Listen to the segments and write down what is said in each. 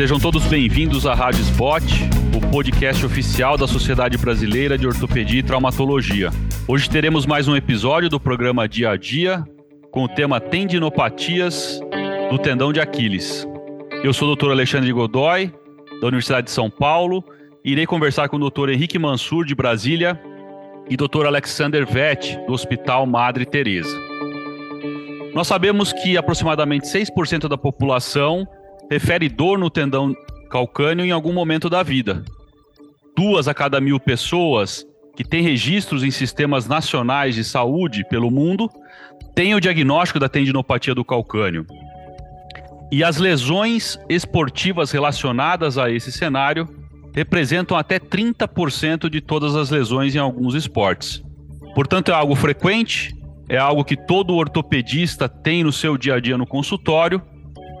Sejam todos bem-vindos à Rádio Spot, o podcast oficial da Sociedade Brasileira de Ortopedia e Traumatologia. Hoje teremos mais um episódio do programa Dia a Dia com o tema Tendinopatias do tendão de Aquiles. Eu sou o Dr. Alexandre Godoy, da Universidade de São Paulo, e irei conversar com o Dr. Henrique Mansur, de Brasília, e Dr. Alexander Vett, do Hospital Madre Teresa. Nós sabemos que aproximadamente 6% da população refere dor no tendão calcâneo em algum momento da vida. Duas a cada mil pessoas que têm registros em sistemas nacionais de saúde pelo mundo têm o diagnóstico da tendinopatia do calcâneo. E as lesões esportivas relacionadas a esse cenário representam até 30% de todas as lesões em alguns esportes. Portanto, é algo frequente, é algo que todo ortopedista tem no seu dia a dia no consultório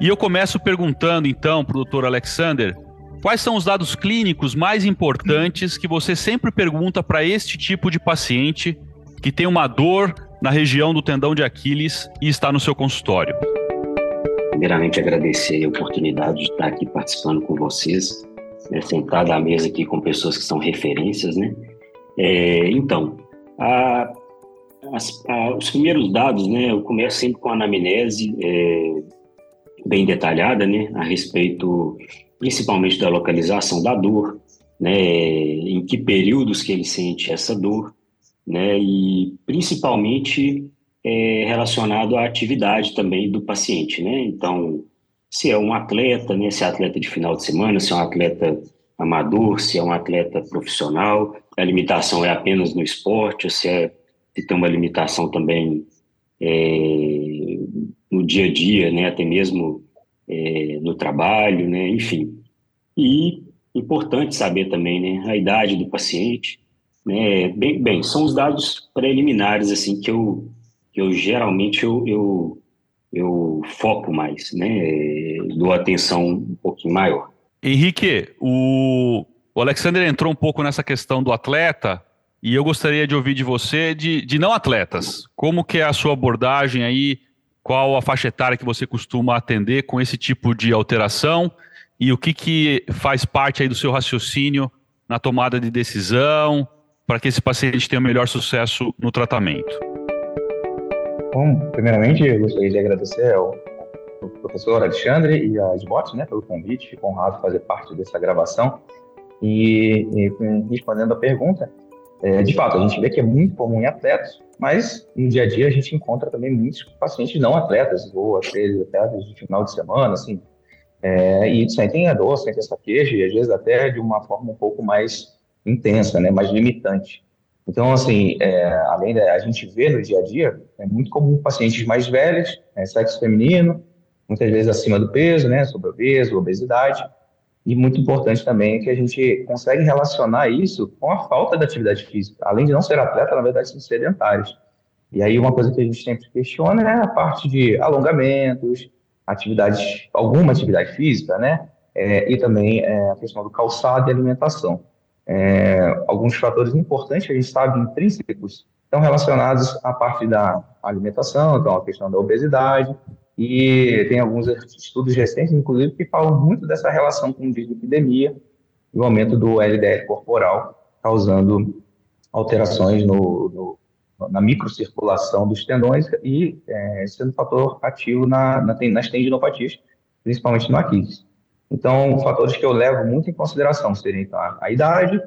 e eu começo perguntando então para o Dr. Alexander, quais são os dados clínicos mais importantes que você sempre pergunta para este tipo de paciente que tem uma dor na região do tendão de Aquiles e está no seu consultório? Primeiramente, agradecer a oportunidade de estar aqui participando com vocês, né, sentado à mesa aqui com pessoas que são referências, né? É, então, a, as, a, os primeiros dados, né? Eu começo sempre com a anamnese, é, bem detalhada, né, a respeito principalmente da localização da dor, né, em que períodos que ele sente essa dor, né, e principalmente é, relacionado à atividade também do paciente, né, então se é um atleta, né, se é atleta de final de semana, se é um atleta amador, se é um atleta profissional, a limitação é apenas no esporte, se, é, se tem uma limitação também é, no dia a dia, né, até mesmo é, no trabalho, né, enfim. E importante saber também, né, a idade do paciente, né, bem, bem, são os dados preliminares, assim, que eu, que eu geralmente eu, eu, eu foco mais, né, dou atenção um pouquinho maior. Henrique, o, o Alexander entrou um pouco nessa questão do atleta, e eu gostaria de ouvir de você de, de não atletas. Como que é a sua abordagem aí qual a faixa etária que você costuma atender com esse tipo de alteração e o que, que faz parte aí do seu raciocínio na tomada de decisão para que esse paciente tenha o melhor sucesso no tratamento? Bom, primeiramente, eu gostaria de agradecer ao professor Alexandre e a SBOT né, pelo convite. Fico honrado fazer parte dessa gravação. E, e respondendo a pergunta, é, de fato, a gente vê que é muito comum em atletas, mas no dia a dia a gente encontra também muitos pacientes não atletas, ou às vezes atletas de final de semana, assim, é, e sentem a dor, sentem essa queixa, e às vezes até de uma forma um pouco mais intensa, né, mais limitante. Então, assim, é, além da a gente vê no dia a dia, é muito comum pacientes mais velhos, né, sexo feminino, muitas vezes acima do peso, né, sobrepeso, obesidade, e muito importante também é que a gente consegue relacionar isso com a falta de atividade física. Além de não ser atleta, na verdade, são sedentários. E aí uma coisa que a gente sempre questiona é a parte de alongamentos, atividades, alguma atividade física, né? É, e também é, a questão do calçado e alimentação. É, alguns fatores importantes que a gente sabe intrínsecos estão relacionados à parte da alimentação, então a questão da obesidade, e tem alguns estudos recentes, inclusive, que falam muito dessa relação com dislipidemia e o aumento do LDL corporal, causando alterações no, no, na microcirculação dos tendões e é, sendo fator ativo na, na, nas tendinopatias, principalmente no Aquiles. Então, fatores que eu levo muito em consideração seriam então, a, a idade,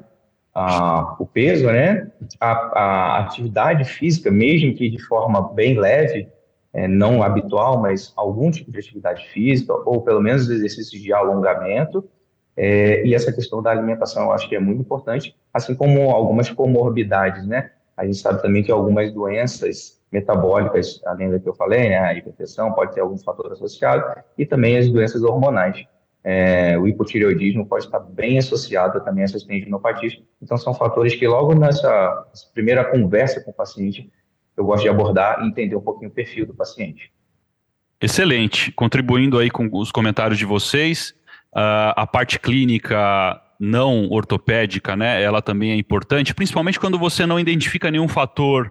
a, o peso, né, a, a atividade física, mesmo que de forma bem leve, é, não habitual, mas algum tipo de atividade física, ou pelo menos exercícios de alongamento, é, e essa questão da alimentação eu acho que é muito importante, assim como algumas comorbidades, né? A gente sabe também que algumas doenças metabólicas, além da que eu falei, né, a hipertensão pode ter algum fator associado, e também as doenças hormonais. É, o hipotireoidismo pode estar bem associado também a essas tendinopatias. Então, são fatores que logo nessa primeira conversa com o paciente, eu gosto de abordar e entender um pouquinho o perfil do paciente. Excelente. Contribuindo aí com os comentários de vocês, uh, a parte clínica não ortopédica, né, ela também é importante, principalmente quando você não identifica nenhum fator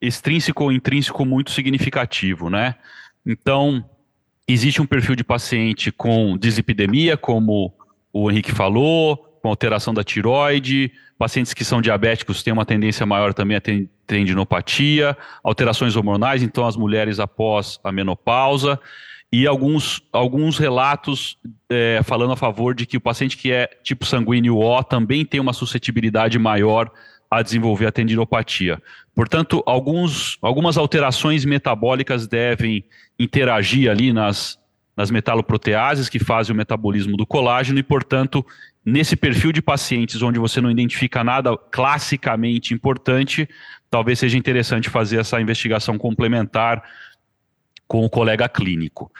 extrínseco ou intrínseco muito significativo, né? Então, existe um perfil de paciente com dislipidemia, como o Henrique falou, com alteração da tiroide, pacientes que são diabéticos têm uma tendência maior também a tendinopatia, alterações hormonais, então as mulheres após a menopausa, e alguns, alguns relatos é, falando a favor de que o paciente que é tipo sanguíneo O também tem uma suscetibilidade maior a desenvolver a tendinopatia. Portanto, alguns, algumas alterações metabólicas devem interagir ali nas, nas metaloproteases que fazem o metabolismo do colágeno e, portanto, nesse perfil de pacientes onde você não identifica nada classicamente importante, talvez seja interessante fazer essa investigação complementar com o colega clínico.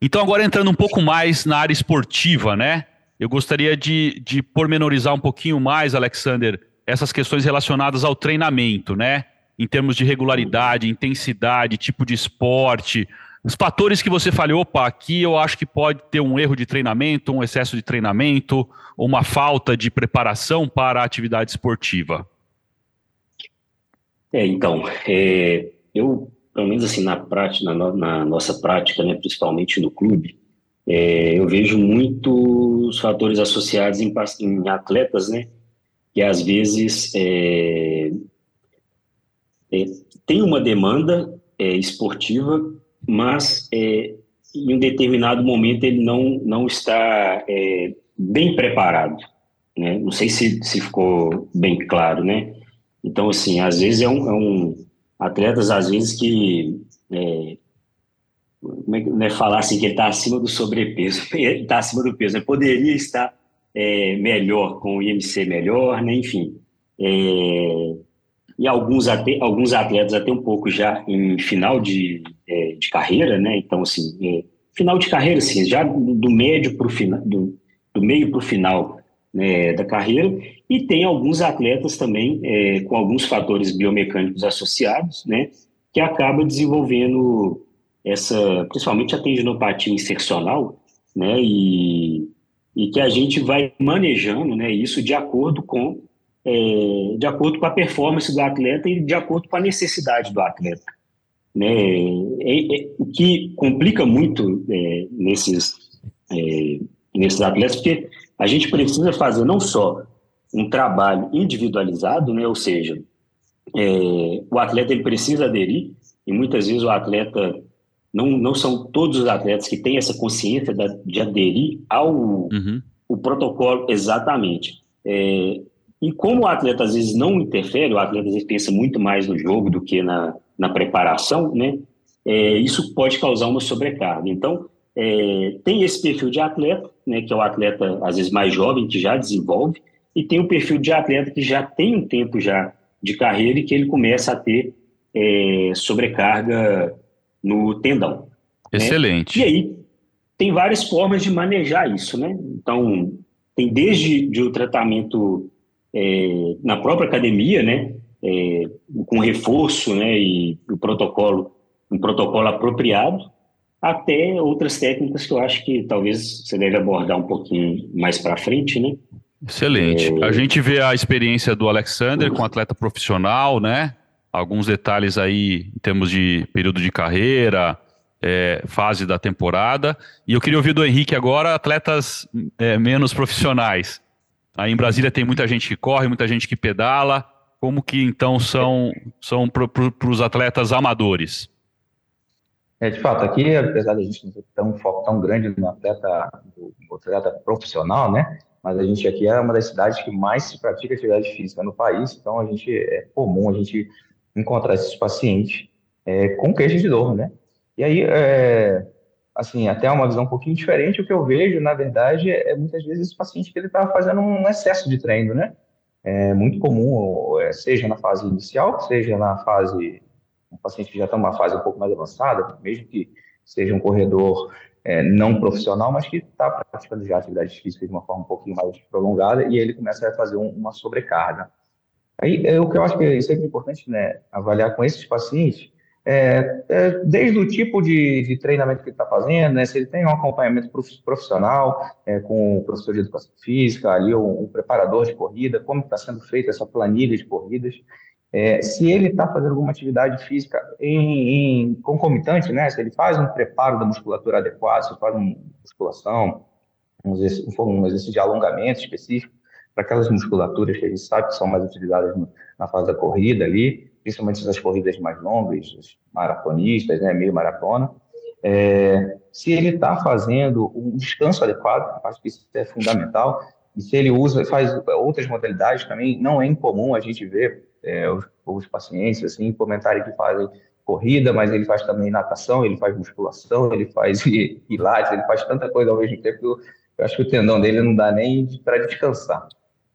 Então, agora entrando um pouco mais na área esportiva, né? Eu gostaria de, de pormenorizar um pouquinho mais, Alexander, essas questões relacionadas ao treinamento, né? Em termos de regularidade, intensidade, tipo de esporte, os fatores que você falou, opa, aqui eu acho que pode ter um erro de treinamento, um excesso de treinamento, uma falta de preparação para a atividade esportiva. É, então, é, eu, pelo menos assim, na prática, na, na nossa prática, né, principalmente no clube, é, eu vejo muitos fatores associados em, em atletas, né, que às vezes é, é, tem uma demanda é, esportiva, mas é, em um determinado momento ele não, não está é, bem preparado. Né? Não sei se, se ficou bem claro, né? Então, assim, às vezes é um, é um atletas, às vezes que é, como é que não é falar assim que ele está acima do sobrepeso, ele está acima do peso, ele poderia estar é, melhor, com o IMC melhor, né? enfim. É, e alguns, alguns atletas até um pouco já em final de, é, de carreira, né? Então, assim, é, final de carreira, assim, já do médio para o final, do, do meio para o final né, da carreira, e tem alguns atletas também é, com alguns fatores biomecânicos associados, né? Que acaba desenvolvendo essa, principalmente a tendinopatia insercional, né? E e que a gente vai manejando né, isso de acordo com é, de acordo com a performance do atleta e de acordo com a necessidade do atleta. Né? É, é, o que complica muito é, nesses, é, nesses atletas, porque a gente precisa fazer não só um trabalho individualizado, né? ou seja, é, o atleta ele precisa aderir, e muitas vezes o atleta não, não são todos os atletas que têm essa consciência de aderir ao uhum. o protocolo exatamente. É, e como o atleta às vezes não interfere, o atleta às vezes pensa muito mais no jogo do que na, na preparação, né? É, isso pode causar uma sobrecarga. Então, é, tem esse perfil de atleta, né, que é o atleta às vezes mais jovem, que já desenvolve, e tem o perfil de atleta que já tem um tempo já de carreira e que ele começa a ter é, sobrecarga no tendão. Né? Excelente. Né? E aí, tem várias formas de manejar isso, né? Então, tem desde de o tratamento é, na própria academia, né? É, com reforço, né? E o protocolo, um protocolo apropriado, até outras técnicas que eu acho que talvez você deve abordar um pouquinho mais para frente, né? Excelente. É... A gente vê a experiência do Alexander com atleta profissional, né? alguns detalhes aí em termos de período de carreira, é, fase da temporada. E eu queria ouvir do Henrique agora, atletas é, menos profissionais. Aí em Brasília tem muita gente que corre, muita gente que pedala. Como que então são, são para os atletas amadores? É, de fato, aqui, apesar de a gente não ter um foco tão grande no atleta, no atleta profissional, né? Mas a gente aqui é uma das cidades que mais se pratica atividade física no país, então a gente é comum a gente encontrar esses pacientes é, com queixa de dor, né? E aí, é, assim, até uma visão um pouquinho diferente, o que eu vejo, na verdade, é, é muitas vezes esse paciente que ele está fazendo um excesso de treino, né? É muito comum, é, seja na fase inicial, seja na fase, um paciente que já está numa fase um pouco mais avançada, mesmo que seja um corredor é, não profissional, mas que está praticando já atividade física de uma forma um pouquinho mais prolongada, e aí ele começa a fazer um, uma sobrecarga. Aí, é, o que eu acho que é sempre importante né, avaliar com esses pacientes é, é, desde o tipo de, de treinamento que ele está fazendo, né, se ele tem um acompanhamento profissional é, com o professor de educação física, ali um, um preparador de corrida, como está sendo feita essa planilha de corridas. é, se ele está fazendo alguma atividade física em, em, concomitante, né? Se ele faz um preparo da musculatura adequado, se faz uma musculação, um exercício, um exercício de alongamento específico para aquelas musculaturas que a gente sabe que são mais utilizadas na fase da corrida ali, principalmente nas corridas mais longas, os maratonistas, né? Meio maratona. É, se ele está fazendo um descanso adequado, acho que isso é fundamental. E se ele usa, faz outras modalidades também, não é incomum a gente ver é, os, os, pacientes assim comentarem que fazem corrida, mas ele faz também natação, ele faz musculação, ele faz pilates, ele faz tanta coisa ao mesmo tempo que eu, eu acho que o tendão dele não dá nem para descansar.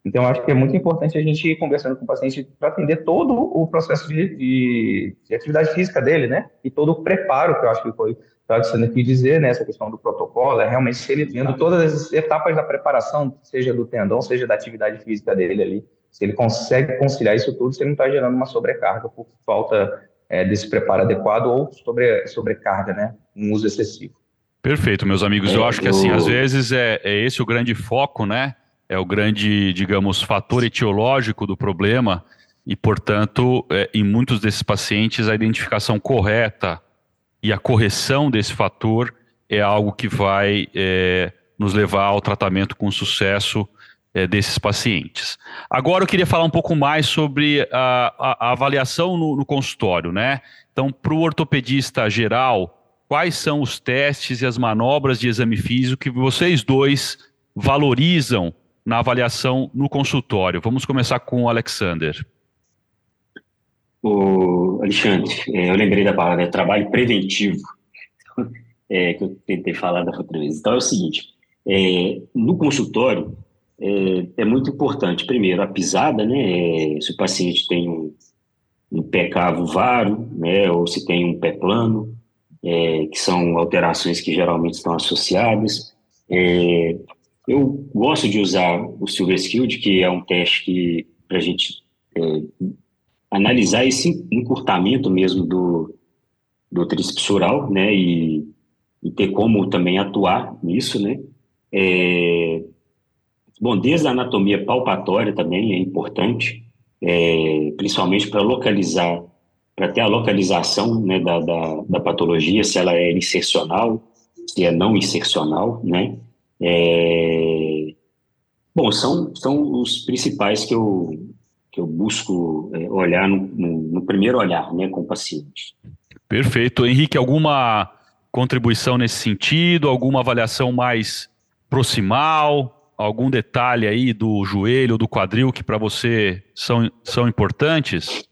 Então, acho que é muito importante a gente ir conversando com o paciente para atender todo o processo de, de, de, atividade física dele, né? E todo o preparo, que eu acho que foi está sendo aqui dizer, né, essa questão do protocolo, é realmente se ele vendo todas as etapas da preparação, seja do tendão, seja da atividade física dele ali, se ele consegue conciliar isso tudo, se ele não está gerando uma sobrecarga por falta é, desse preparo adequado ou sobre, sobrecarga, né, um uso excessivo. Perfeito, meus amigos. É, eu acho que assim, às vezes é, é esse o grande foco, né? É o grande, digamos, fator etiológico do problema e, portanto, é, em muitos desses pacientes, a identificação correta e a correção desse fator é algo que vai é, nos levar ao tratamento com sucesso é, desses pacientes. Agora eu queria falar um pouco mais sobre a, a, a avaliação no, no, consultório, né? Então, para o ortopedista geral, quais são os testes e as manobras de exame físico que vocês dois valorizam na avaliação no consultório? Vamos começar com o Alexander. O Alexandre, é, eu lembrei da palavra, é trabalho preventivo, é, que eu tentei falar da outra vez. Então é o seguinte, é, no consultório é, é, muito importante, primeiro, a pisada, né, é, se o paciente tem um, um pé cavo varo, né, ou se tem um pé plano, é, que são alterações que geralmente estão associadas. Eu gosto de usar o Silver Skilled, que é um teste para a gente analisar esse encurtamento mesmo do, do tríceps oral, né, e, e, ter como também atuar nisso, né. É, bom, desde a anatomia palpatória também é importante, é, principalmente para localizar, para ter a localização, né, da, da, da, patologia, se ela é insercional, se é não insercional, né. É, bom, são, são os principais que eu, que eu busco é, olhar no, no, no, primeiro olhar, né, com o paciente. Perfeito. Henrique, alguma contribuição nesse sentido? Alguma avaliação mais proximal? Algum detalhe aí do joelho, do quadril que para você são, são importantes?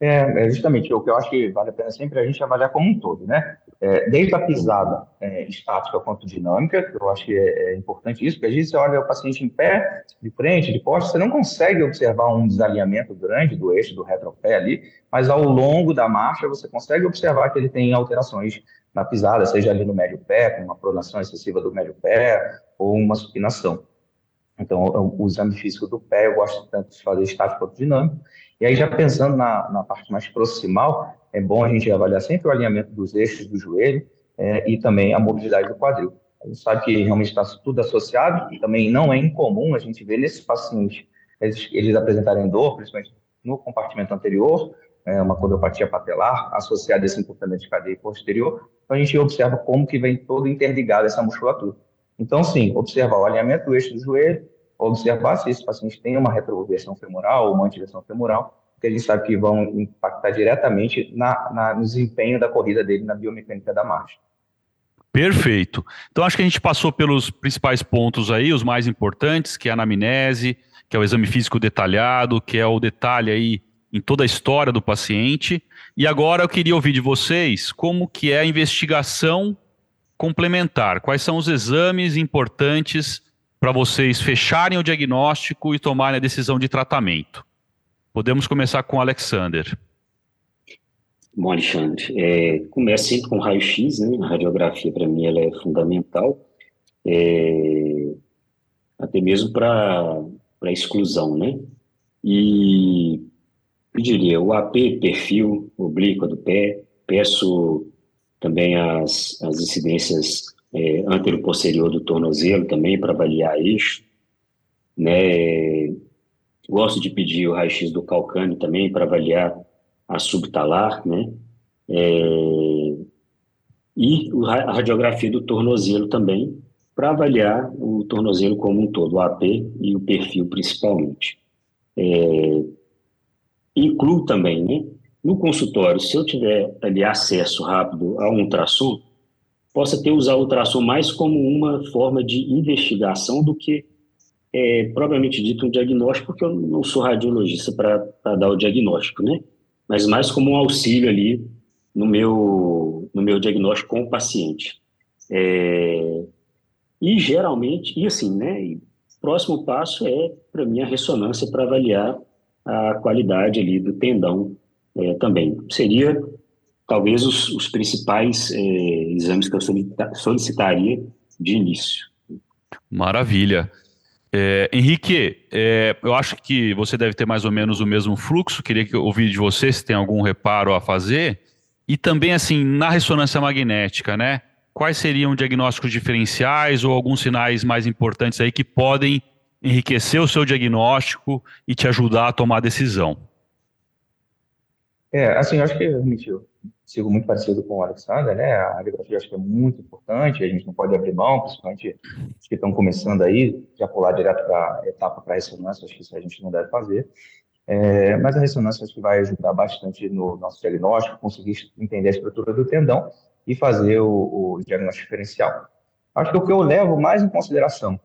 É, é, justamente o que eu acho que vale a pena sempre a gente avaliar como um todo, né? É, desde a pisada é, estática quanto dinâmica, eu acho que é, é, importante isso, porque às vezes você olha o paciente em pé, de frente, de costas, você não consegue observar um desalinhamento grande do eixo do retropé ali, mas ao longo da marcha você consegue observar que ele tem alterações na pisada, seja ali no médio pé, com uma pronação excessiva do médio pé, ou uma supinação. Então, o exame físico do pé eu gosto tanto de fazer estático quanto dinâmico, e aí, já pensando na, na parte mais proximal, é bom a gente avaliar sempre o alinhamento dos eixos do joelho é, e também a mobilidade do quadril. A gente sabe que realmente está tudo associado, e também não é incomum a gente ver nesses pacientes eles, eles apresentarem dor, principalmente no compartimento anterior, é, uma condropatia patelar associada a esse encurtamento de cadeia posterior, então a gente observa como que vem todo interligado essa musculatura. Então, sim, observar o alinhamento do eixo do joelho, observar se esse paciente tem uma retroversão femoral ou uma antiversão femoral, porque a gente sabe que vão impactar diretamente na, na, no desempenho da corrida dele na biomecânica da marcha. Perfeito. Então acho que a gente passou pelos principais pontos aí, os mais importantes, que é a anamnese, que é o exame físico detalhado, que é o detalhe aí em toda a história do paciente. E agora eu queria ouvir de vocês como que é a investigação complementar, quais são os exames importantes para vocês fecharem o diagnóstico e tomarem a decisão de tratamento. Podemos começar com o Alexander. Bom, Alexandre, é, começa sempre com raio-x, né? A radiografia, para mim, ela é fundamental, é, até mesmo para exclusão, né? E eu diria, o AP, perfil oblíqua do pé, peço também as, as incidências é, antero-posterior do tornozelo também para avaliar eixo, né? Gosto de pedir o raio-x do calcâneo também para avaliar a subtalar, né? É, e a radiografia do tornozelo também, para avaliar o tornozelo como um todo, o AP e o perfil principalmente. É, incluo também, né? No consultório, se eu tiver ali acesso rápido a um ultrassom, possa ter usar o ultrassom mais como uma forma de investigação do que é, propriamente dito um diagnóstico, porque eu não sou radiologista para dar o diagnóstico, né? Mas mais como um auxílio ali no meu, no meu diagnóstico com o paciente. É, e geralmente, e assim, né? E próximo passo é, para mim, a ressonância para avaliar a qualidade ali do tendão é, também. Seria talvez os, os principais é, exames que eu solicitaria de início. Maravilha. É, Henrique, é, eu acho que você deve ter mais ou menos o mesmo fluxo. Queria que ouvir de você se tem algum reparo a fazer. E também, assim, na ressonância magnética, né? Quais seriam diagnósticos diferenciais ou alguns sinais mais importantes aí que podem enriquecer o seu diagnóstico e te ajudar a tomar a decisão? É, assim, eu acho que eu sigo muito parecido com o Alexander, né? A radiografia acho que é muito importante, a gente não pode abrir mão, principalmente os que estão começando aí, já pular direto para etapa para ressonância, acho que isso a gente não deve fazer. É, mas a ressonância acho que vai ajudar bastante no nosso diagnóstico, conseguir entender a estrutura do tendão e fazer o, o diagnóstico diferencial. Acho que o que eu levo mais em consideração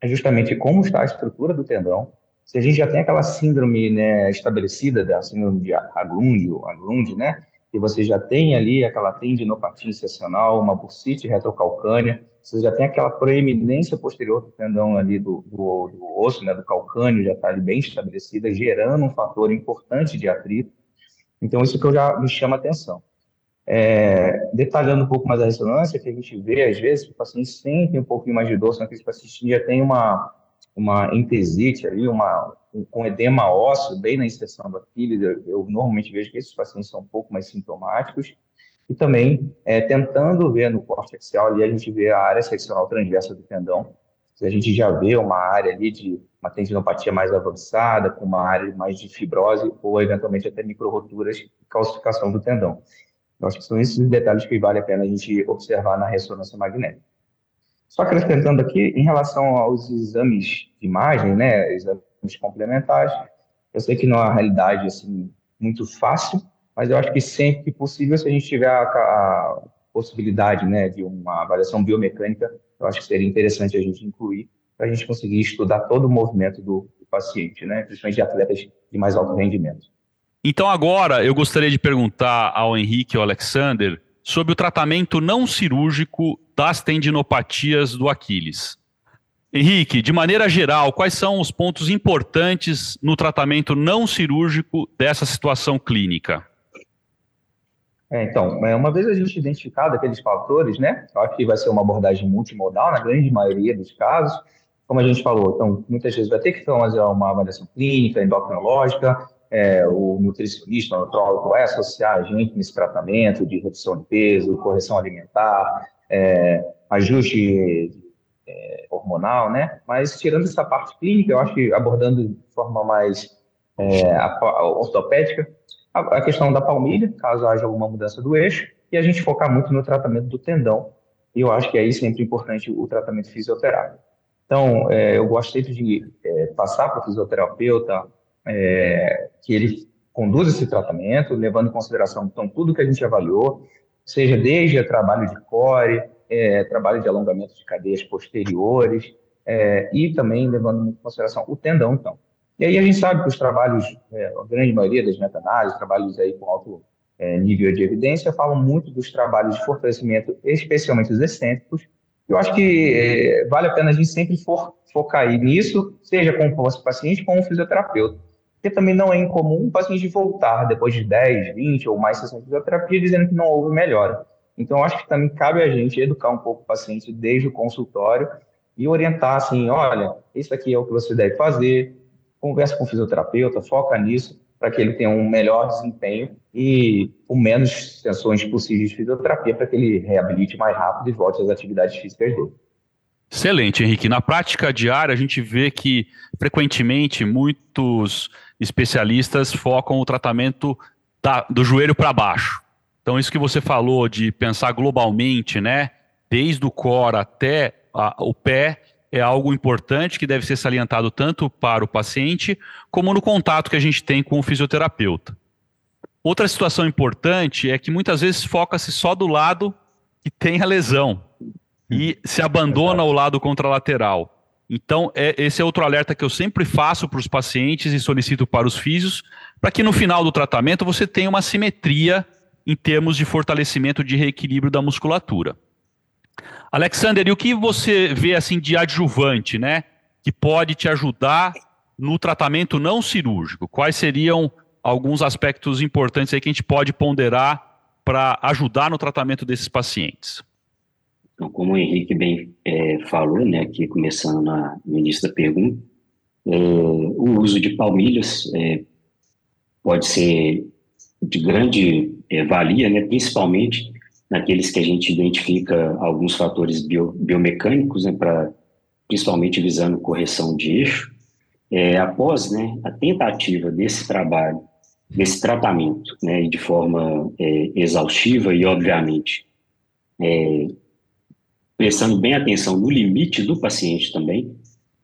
é justamente como está a estrutura do tendão, se a gente já tem aquela síndrome né, estabelecida da síndrome de Aglund, Aglund, né, que você já tem ali aquela tendinopatia excepcional, uma bursite retrocalcânea, você já tem aquela proeminência posterior do tendão ali do, do, do osso, né, do calcâneo, já está ali bem estabelecida, gerando um fator importante de atrito. Então, isso que eu já me chama a atenção. É, detalhando um pouco mais a ressonância, que a gente vê, às vezes, o paciente sente um pouquinho mais de dor, só que esse paciente já tem uma, uma entesite ali, uma, um edema ósseo bem na inserção do Aquiles, eu, eu, normalmente vejo que esses pacientes são um pouco mais sintomáticos, e também é, tentando ver no corte axial ali, a gente vê a área seccional transversa do tendão, a gente já vê uma área ali de uma tendinopatia mais avançada, com uma área mais de fibrose, ou eventualmente até microroturas e calcificação do tendão. Eu acho que são esses detalhes que vale a pena a gente observar na ressonância magnética. Só acrescentando aqui, em relação aos exames de imagem, né, exames complementares, eu sei que não é uma realidade assim, muito fácil, mas eu acho que sempre que possível, se a gente tiver a, a possibilidade né, de uma avaliação biomecânica, eu acho que seria interessante a gente incluir para a gente conseguir estudar todo o movimento do, do paciente, né, principalmente de atletas de mais alto rendimento. Então agora eu gostaria de perguntar ao Henrique e ao Alexander sobre o tratamento não cirúrgico das tendinopatias do Aquiles. Henrique, de maneira geral, quais são os pontos importantes no tratamento não cirúrgico dessa situação clínica? É, então, é, uma vez a gente identificado aqueles fatores, né? Eu acho que vai ser uma abordagem multimodal na grande maioria dos casos. Como a gente falou, então, muitas vezes vai ter que fazer uma avaliação clínica, endocrinológica, é, o nutricionista, o nutrólogo vai associar a gente nesse tratamento de redução de peso, correção alimentar, é, ajuste é, hormonal, né? Mas tirando essa parte clínica, eu acho que abordando de forma mais é, a, a ortopédica, a, a, questão da palmilha, caso haja alguma mudança do eixo, e a gente focar muito no tratamento do tendão. E eu acho que aí sempre importante o tratamento fisioterápico. Então, é, eu gosto sempre de é, passar para o fisioterapeuta é, que ele conduza esse tratamento, levando em consideração então, tudo que a gente avaliou, seja desde trabalho de core, é, trabalho de alongamento de cadeias posteriores, é, e também levando em consideração o tendão, então. E aí a gente sabe que os trabalhos, é, a grande maioria das meta-análises, trabalhos aí com alto é, nível de evidência, falam muito dos trabalhos de fortalecimento, especialmente os excêntricos. Eu acho que é, vale a pena a gente sempre for, focar nisso, seja com o paciente, com o fisioterapeuta porque também não é incomum o paciente voltar depois de 10, 20 ou mais sessões de fisioterapia dizendo que não houve melhora. Então, acho que também cabe a gente educar um pouco o paciente desde o consultório e orientar assim, olha, isso aqui é o que você deve fazer, conversa com o fisioterapeuta, foca nisso, para que ele tenha um melhor desempenho e com menos sessões possíveis de fisioterapia, para que ele reabilite mais rápido e volte às atividades físicas dele. Excelente, Henrique. Na prática diária, a gente vê que frequentemente muitos especialistas focam o tratamento da, do joelho para baixo. Então, isso que você falou de pensar globalmente, né? Desde o core até a, o pé, é algo importante que deve ser salientado tanto para o paciente como no contato que a gente tem com o fisioterapeuta. Outra situação importante é que muitas vezes foca-se só do lado que tem a lesão e se abandona o lado contralateral. Então, é, esse é outro alerta que eu sempre faço para os pacientes e solicito para os físios, para que no final do tratamento você tenha uma simetria em termos de fortalecimento de reequilíbrio da musculatura. Alexander, e o que você vê assim de adjuvante, né, que pode te ajudar no tratamento não cirúrgico? Quais seriam alguns aspectos importantes aí que a gente pode ponderar para ajudar no tratamento desses pacientes? Então, como o Henrique bem é, falou, né, aqui começando na, no início da pergunta, é, o uso de palmilhas é, pode ser de grande é, valia, né, principalmente naqueles que a gente identifica alguns fatores bio, biomecânicos, né, pra, principalmente visando correção de eixo. É, após né, a tentativa desse trabalho, desse tratamento, né, de forma é, exaustiva e, obviamente, é, prestando bem atenção no limite do paciente também,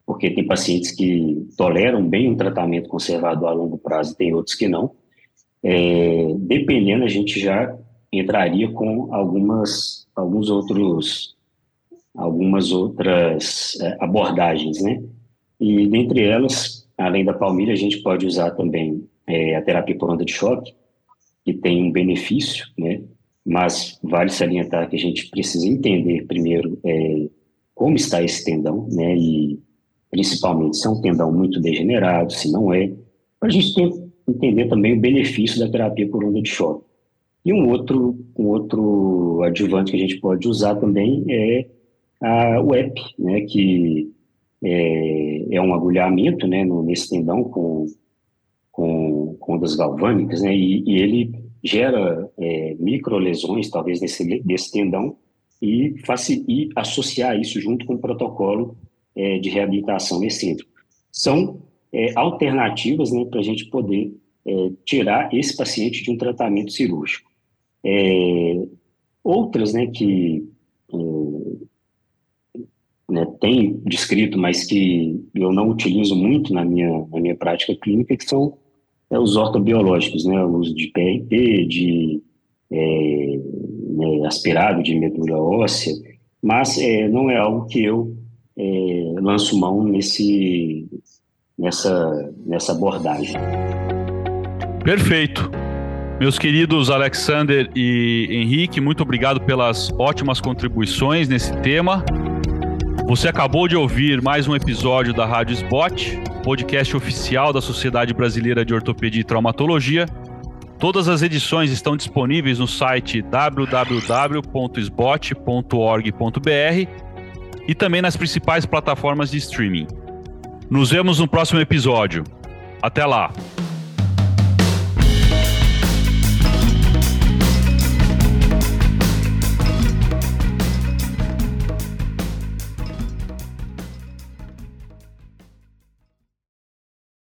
porque tem pacientes que toleram bem um tratamento conservador a longo prazo e tem outros que não. É, dependendo, a gente já entraria com algumas, alguns outros, algumas outras é, abordagens, né? E dentre elas, além da palmilha, a gente pode usar também é, a terapia por onda de choque, que tem um benefício, né? Mas vale salientar que a gente precisa entender primeiro é, como está esse tendão, né, e principalmente se é um tendão muito degenerado, se não é, para a gente ter, entender também o benefício da terapia por onda de choque. E um outro, um outro adjuvante que a gente pode usar também é a, o EP, né, que é, é um agulhamento né, no, nesse tendão com, com, com ondas galvânicas, né, e, e ele gera é, microlesões, talvez, nesse, nesse tendão, e, e associar isso junto com o protocolo é, de reabilitação excêntrico. São é, alternativas né, para a gente poder é, tirar esse paciente de um tratamento cirúrgico. É, outras né, que é, né, tem descrito, mas que eu não utilizo muito na minha, na minha prática clínica, que são é, os ortobiológicos, né, o uso de PRP, de é, né, aspirado de medula óssea, mas é, não é algo que eu é, lanço mão nesse, nessa, nessa abordagem. Perfeito. Meus queridos Alexander e Henrique, muito obrigado pelas ótimas contribuições nesse tema. Você acabou de ouvir mais um episódio da Rádio Spot, podcast oficial da Sociedade Brasileira de Ortopedia e Traumatologia. Todas as edições estão disponíveis no site www.sbot.org.br e também nas principais plataformas de streaming. Nos vemos no próximo episódio. Até lá!